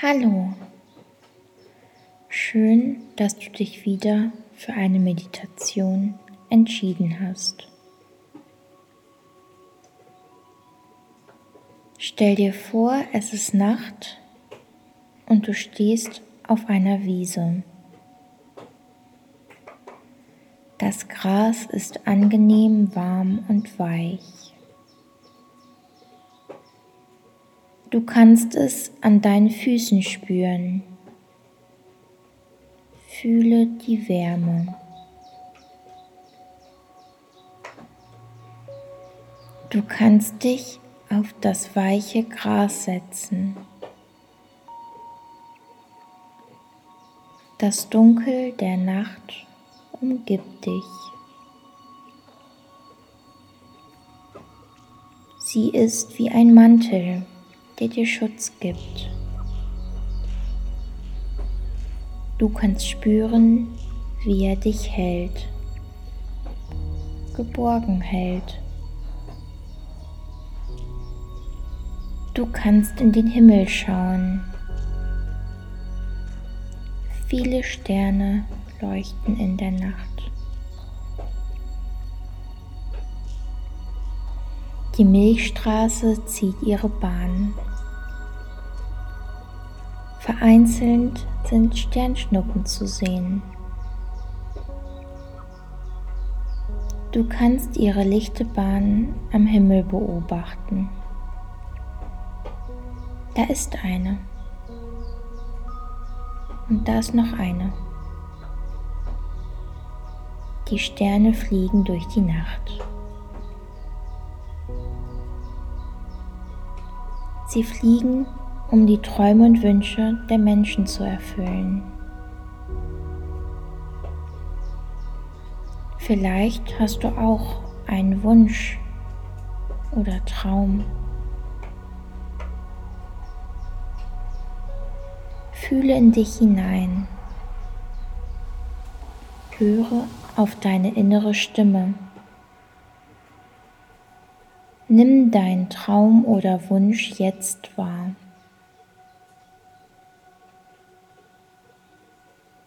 Hallo. Schön, dass du dich wieder für eine Meditation entschieden hast. Stell dir vor, es ist Nacht und du stehst auf einer Wiese. Das Gras ist angenehm warm und weich. Du kannst es an deinen Füßen spüren. Fühle die Wärme. Du kannst dich auf das weiche Gras setzen. Das Dunkel der Nacht umgibt dich. Sie ist wie ein Mantel der dir Schutz gibt. Du kannst spüren, wie er dich hält, geborgen hält. Du kannst in den Himmel schauen. Viele Sterne leuchten in der Nacht. Die Milchstraße zieht ihre Bahn. Vereinzelt sind Sternschnuppen zu sehen. Du kannst ihre lichte Bahn am Himmel beobachten. Da ist eine. Und da ist noch eine. Die Sterne fliegen durch die Nacht. Sie fliegen um die Träume und Wünsche der Menschen zu erfüllen. Vielleicht hast du auch einen Wunsch oder Traum. Fühle in dich hinein. Höre auf deine innere Stimme. Nimm deinen Traum oder Wunsch jetzt wahr.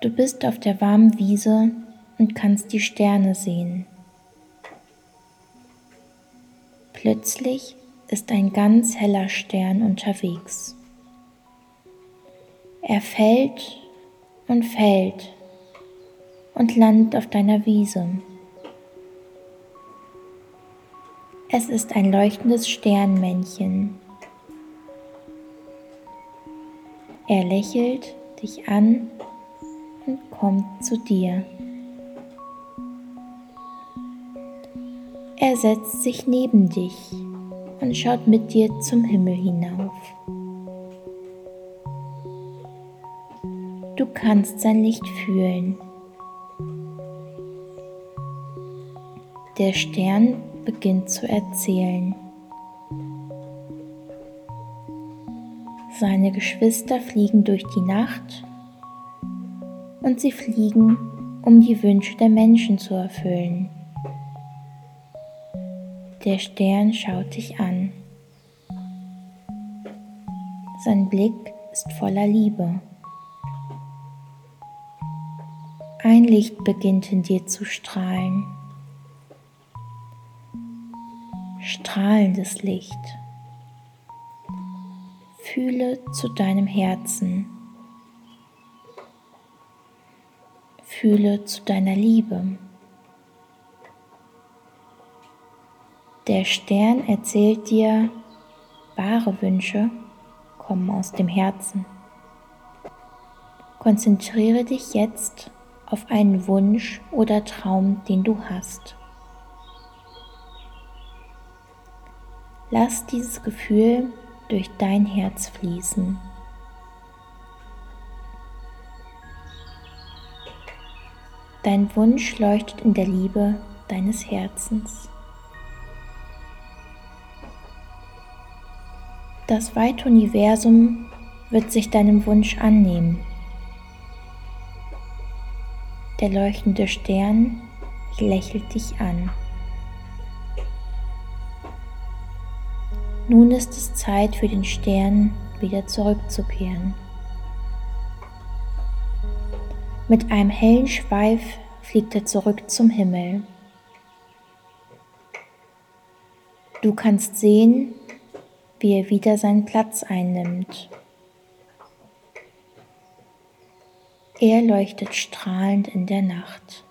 Du bist auf der warmen Wiese und kannst die Sterne sehen. Plötzlich ist ein ganz heller Stern unterwegs. Er fällt und fällt und landet auf deiner Wiese. Es ist ein leuchtendes Sternmännchen. Er lächelt dich an kommt zu dir. Er setzt sich neben dich und schaut mit dir zum Himmel hinauf. Du kannst sein Licht fühlen. Der Stern beginnt zu erzählen. Seine Geschwister fliegen durch die Nacht und sie fliegen, um die Wünsche der Menschen zu erfüllen. Der Stern schaut dich an. Sein Blick ist voller Liebe. Ein Licht beginnt in dir zu strahlen. Strahlendes Licht. Fühle zu deinem Herzen. Fühle zu deiner Liebe. Der Stern erzählt dir, wahre Wünsche kommen aus dem Herzen. Konzentriere dich jetzt auf einen Wunsch oder Traum, den du hast. Lass dieses Gefühl durch dein Herz fließen. Dein Wunsch leuchtet in der Liebe deines Herzens. Das weite Universum wird sich deinem Wunsch annehmen. Der leuchtende Stern lächelt dich an. Nun ist es Zeit für den Stern wieder zurückzukehren. Mit einem hellen Schweif fliegt er zurück zum Himmel. Du kannst sehen, wie er wieder seinen Platz einnimmt. Er leuchtet strahlend in der Nacht.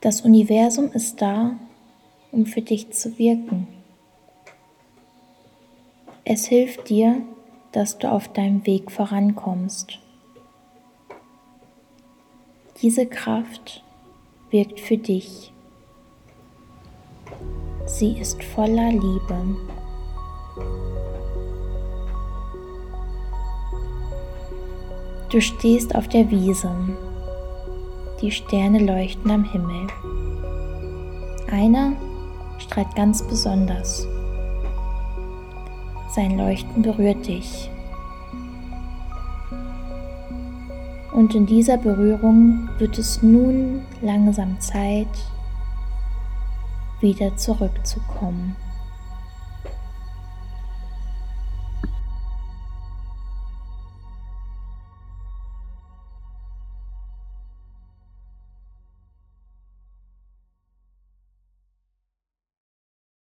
Das Universum ist da, um für dich zu wirken. Es hilft dir, dass du auf deinem Weg vorankommst. Diese Kraft wirkt für dich. Sie ist voller Liebe. Du stehst auf der Wiese. Die Sterne leuchten am Himmel. Einer strahlt ganz besonders. Sein Leuchten berührt dich. Und in dieser Berührung wird es nun langsam Zeit, wieder zurückzukommen.